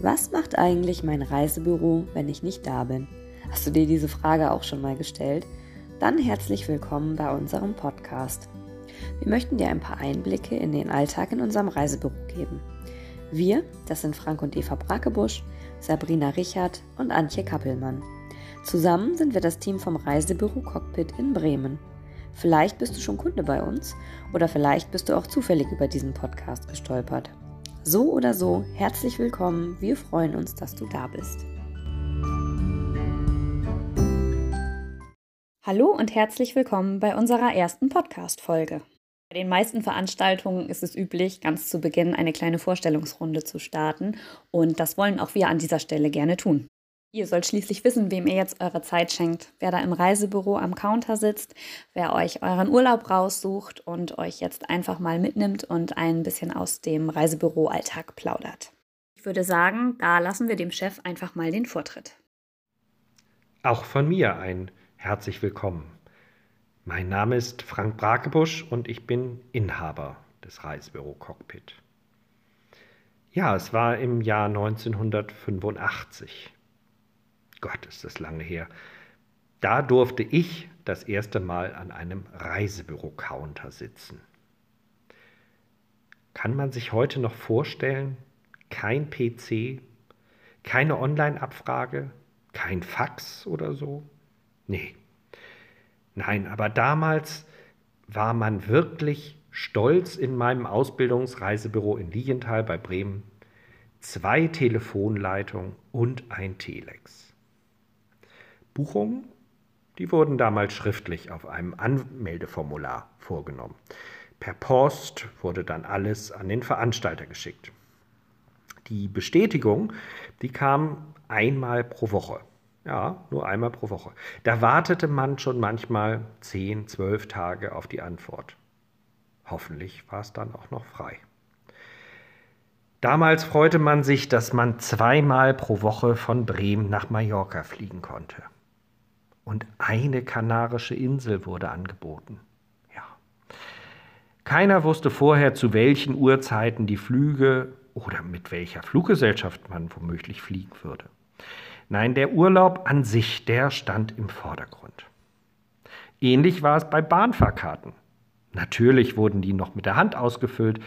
Was macht eigentlich mein Reisebüro, wenn ich nicht da bin? Hast du dir diese Frage auch schon mal gestellt? Dann herzlich willkommen bei unserem Podcast. Wir möchten dir ein paar Einblicke in den Alltag in unserem Reisebüro geben. Wir, das sind Frank und Eva Brakebusch, Sabrina Richard und Antje Kappelmann. Zusammen sind wir das Team vom Reisebüro Cockpit in Bremen. Vielleicht bist du schon Kunde bei uns oder vielleicht bist du auch zufällig über diesen Podcast gestolpert. So oder so, herzlich willkommen. Wir freuen uns, dass du da bist. Hallo und herzlich willkommen bei unserer ersten Podcast-Folge. Bei den meisten Veranstaltungen ist es üblich, ganz zu Beginn eine kleine Vorstellungsrunde zu starten und das wollen auch wir an dieser Stelle gerne tun. Ihr sollt schließlich wissen, wem ihr jetzt eure Zeit schenkt, wer da im Reisebüro am Counter sitzt, wer euch euren Urlaub raussucht und euch jetzt einfach mal mitnimmt und ein bisschen aus dem Reisebüro-Alltag plaudert. Ich würde sagen, da lassen wir dem Chef einfach mal den Vortritt. Auch von mir ein herzlich willkommen. Mein Name ist Frank Brakebusch und ich bin Inhaber des Reisebüro Cockpit. Ja, es war im Jahr 1985. Gott, ist das lange her. Da durfte ich das erste Mal an einem Reisebüro-Counter sitzen. Kann man sich heute noch vorstellen, kein PC, keine Online-Abfrage, kein Fax oder so? Nee. Nein, aber damals war man wirklich stolz in meinem Ausbildungsreisebüro in Lienthal bei Bremen. Zwei Telefonleitungen und ein Telex. Buchungen, die wurden damals schriftlich auf einem Anmeldeformular vorgenommen. Per Post wurde dann alles an den Veranstalter geschickt. Die Bestätigung, die kam einmal pro Woche. Ja, nur einmal pro Woche. Da wartete man schon manchmal 10, 12 Tage auf die Antwort. Hoffentlich war es dann auch noch frei. Damals freute man sich, dass man zweimal pro Woche von Bremen nach Mallorca fliegen konnte und eine kanarische Insel wurde angeboten. Ja. Keiner wusste vorher, zu welchen Uhrzeiten die Flüge oder mit welcher Fluggesellschaft man womöglich fliegen würde. Nein, der Urlaub an sich, der stand im Vordergrund. Ähnlich war es bei Bahnfahrkarten. Natürlich wurden die noch mit der Hand ausgefüllt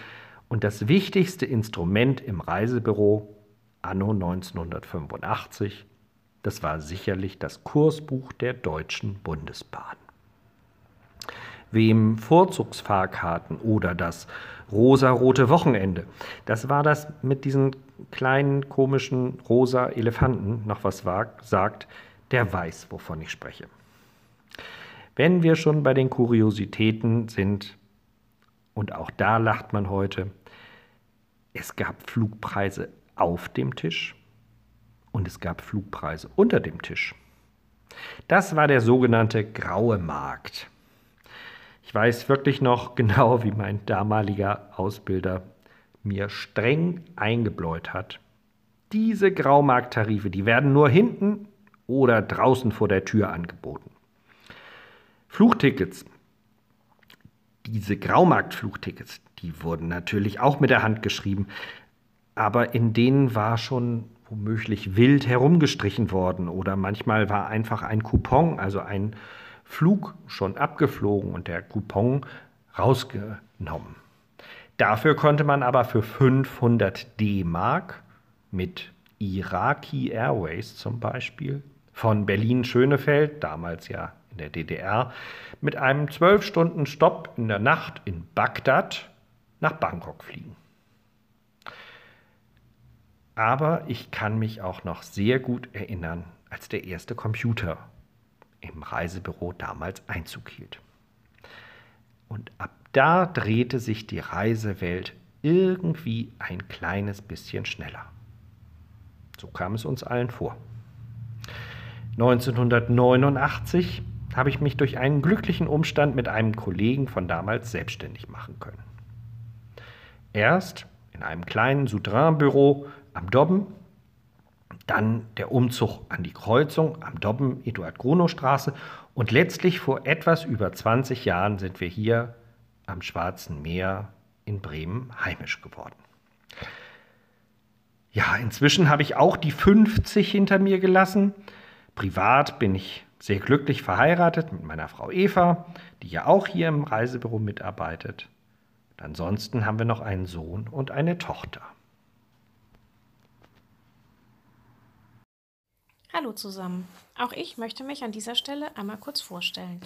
und das wichtigste Instrument im Reisebüro anno 1985 das war sicherlich das Kursbuch der Deutschen Bundesbahn. Wem Vorzugsfahrkarten oder das rosa-rote Wochenende, das war das mit diesen kleinen komischen rosa Elefanten noch was sagt, der weiß, wovon ich spreche. Wenn wir schon bei den Kuriositäten sind, und auch da lacht man heute, es gab Flugpreise auf dem Tisch und es gab Flugpreise unter dem Tisch. Das war der sogenannte graue Markt. Ich weiß wirklich noch genau, wie mein damaliger Ausbilder mir streng eingebläut hat. Diese Graumarkttarife, die werden nur hinten oder draußen vor der Tür angeboten. Flugtickets, diese Graumarktflugtickets, die wurden natürlich auch mit der Hand geschrieben, aber in denen war schon womöglich wild herumgestrichen worden oder manchmal war einfach ein Coupon, also ein Flug schon abgeflogen und der Coupon rausgenommen. Dafür konnte man aber für 500 D-Mark mit Iraqi Airways zum Beispiel von Berlin-Schönefeld, damals ja in der DDR, mit einem 12-Stunden-Stopp in der Nacht in Bagdad nach Bangkok fliegen. Aber ich kann mich auch noch sehr gut erinnern, als der erste Computer im Reisebüro damals Einzug hielt. Und ab da drehte sich die Reisewelt irgendwie ein kleines bisschen schneller. So kam es uns allen vor. 1989 habe ich mich durch einen glücklichen Umstand mit einem Kollegen von damals selbstständig machen können. Erst in einem kleinen Souterrain-Büro am Dobben, dann der Umzug an die Kreuzung am Dobben Eduard-Gronow-Straße und letztlich vor etwas über 20 Jahren sind wir hier am Schwarzen Meer in Bremen heimisch geworden. Ja, inzwischen habe ich auch die 50 hinter mir gelassen. Privat bin ich sehr glücklich verheiratet mit meiner Frau Eva, die ja auch hier im Reisebüro mitarbeitet. Und ansonsten haben wir noch einen Sohn und eine Tochter. Hallo zusammen. Auch ich möchte mich an dieser Stelle einmal kurz vorstellen.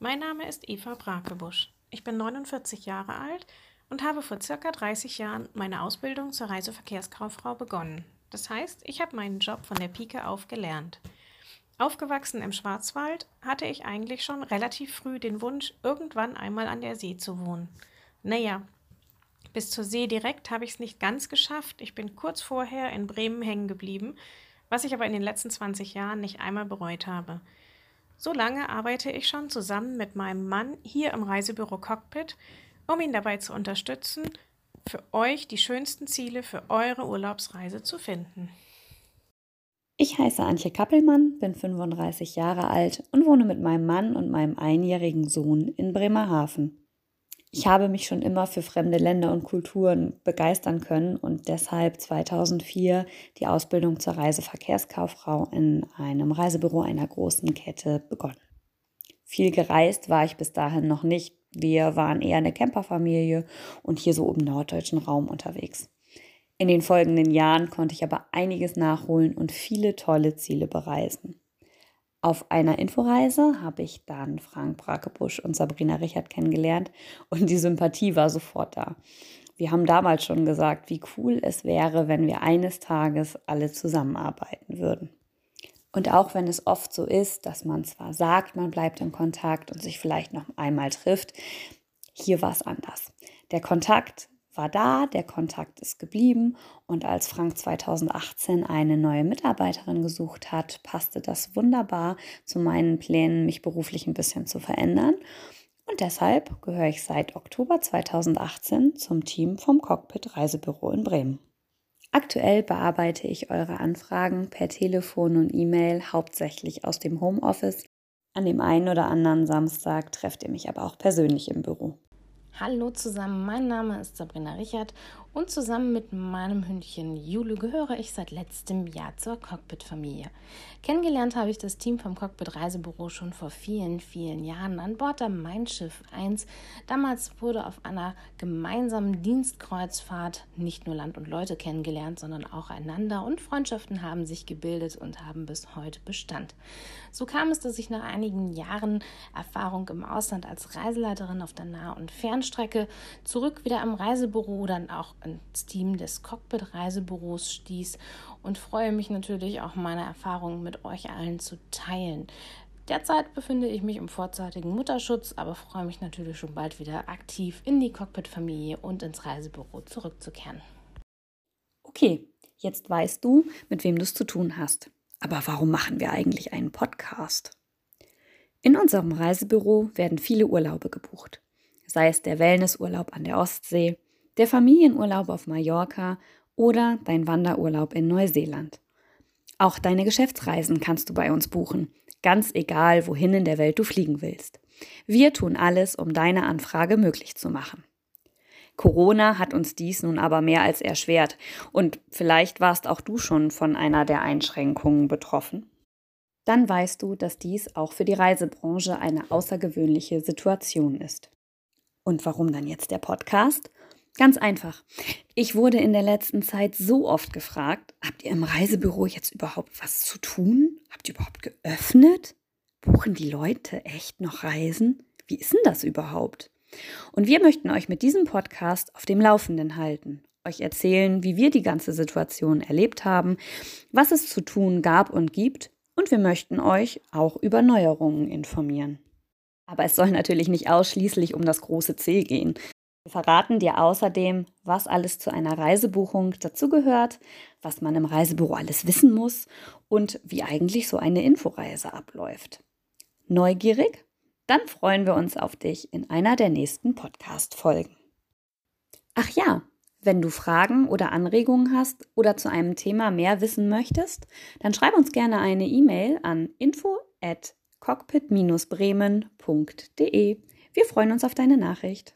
Mein Name ist Eva Brakebusch. Ich bin 49 Jahre alt und habe vor circa 30 Jahren meine Ausbildung zur Reiseverkehrskauffrau begonnen. Das heißt, ich habe meinen Job von der Pike auf gelernt. Aufgewachsen im Schwarzwald hatte ich eigentlich schon relativ früh den Wunsch, irgendwann einmal an der See zu wohnen. Naja, bis zur See direkt habe ich es nicht ganz geschafft. Ich bin kurz vorher in Bremen hängen geblieben was ich aber in den letzten 20 Jahren nicht einmal bereut habe. So lange arbeite ich schon zusammen mit meinem Mann hier im Reisebüro Cockpit, um ihn dabei zu unterstützen, für euch die schönsten Ziele für eure Urlaubsreise zu finden. Ich heiße Antje Kappelmann, bin 35 Jahre alt und wohne mit meinem Mann und meinem einjährigen Sohn in Bremerhaven. Ich habe mich schon immer für fremde Länder und Kulturen begeistern können und deshalb 2004 die Ausbildung zur Reiseverkehrskauffrau in einem Reisebüro einer großen Kette begonnen. Viel gereist war ich bis dahin noch nicht. Wir waren eher eine Camperfamilie und hier so im norddeutschen Raum unterwegs. In den folgenden Jahren konnte ich aber einiges nachholen und viele tolle Ziele bereisen. Auf einer Inforeise habe ich dann Frank Brakebusch und Sabrina Richard kennengelernt und die Sympathie war sofort da. Wir haben damals schon gesagt, wie cool es wäre, wenn wir eines Tages alle zusammenarbeiten würden. Und auch wenn es oft so ist, dass man zwar sagt, man bleibt in Kontakt und sich vielleicht noch einmal trifft, hier war es anders. Der Kontakt war da, der Kontakt ist geblieben und als Frank 2018 eine neue Mitarbeiterin gesucht hat, passte das wunderbar zu meinen Plänen, mich beruflich ein bisschen zu verändern. Und deshalb gehöre ich seit Oktober 2018 zum Team vom Cockpit Reisebüro in Bremen. Aktuell bearbeite ich eure Anfragen per Telefon und E-Mail hauptsächlich aus dem Homeoffice. An dem einen oder anderen Samstag trefft ihr mich aber auch persönlich im Büro. Hallo zusammen, mein Name ist Sabrina Richard und zusammen mit meinem Hündchen Jule gehöre ich seit letztem Jahr zur Cockpit-Familie. Kennengelernt habe ich das Team vom Cockpit Reisebüro schon vor vielen, vielen Jahren an Bord der Mein Schiff 1. Damals wurde auf einer gemeinsamen Dienstkreuzfahrt nicht nur Land und Leute kennengelernt, sondern auch einander und Freundschaften haben sich gebildet und haben bis heute Bestand. So kam es, dass ich nach einigen Jahren Erfahrung im Ausland als Reiseleiterin auf der Nah- und Fernstrecke zurück wieder am Reisebüro dann auch ins Team des Cockpit Reisebüros stieß und freue mich natürlich auch meine Erfahrungen mit euch allen zu teilen. Derzeit befinde ich mich im vorzeitigen Mutterschutz, aber freue mich natürlich schon bald wieder aktiv in die Cockpit-Familie und ins Reisebüro zurückzukehren. Okay, jetzt weißt du, mit wem du es zu tun hast. Aber warum machen wir eigentlich einen Podcast? In unserem Reisebüro werden viele Urlaube gebucht. Sei es der Wellnessurlaub an der Ostsee, der Familienurlaub auf Mallorca oder dein Wanderurlaub in Neuseeland. Auch deine Geschäftsreisen kannst du bei uns buchen, ganz egal, wohin in der Welt du fliegen willst. Wir tun alles, um deine Anfrage möglich zu machen. Corona hat uns dies nun aber mehr als erschwert und vielleicht warst auch du schon von einer der Einschränkungen betroffen. Dann weißt du, dass dies auch für die Reisebranche eine außergewöhnliche Situation ist. Und warum dann jetzt der Podcast? Ganz einfach. Ich wurde in der letzten Zeit so oft gefragt, habt ihr im Reisebüro jetzt überhaupt was zu tun? Habt ihr überhaupt geöffnet? Buchen die Leute echt noch Reisen? Wie ist denn das überhaupt? Und wir möchten euch mit diesem Podcast auf dem Laufenden halten, euch erzählen, wie wir die ganze Situation erlebt haben, was es zu tun gab und gibt und wir möchten euch auch über Neuerungen informieren. Aber es soll natürlich nicht ausschließlich um das große C gehen. Wir verraten dir außerdem, was alles zu einer Reisebuchung dazugehört, was man im Reisebüro alles wissen muss und wie eigentlich so eine Inforeise abläuft. Neugierig? Dann freuen wir uns auf dich in einer der nächsten Podcast-Folgen. Ach ja, wenn du Fragen oder Anregungen hast oder zu einem Thema mehr wissen möchtest, dann schreib uns gerne eine E-Mail an info at cockpit-bremen.de. Wir freuen uns auf deine Nachricht.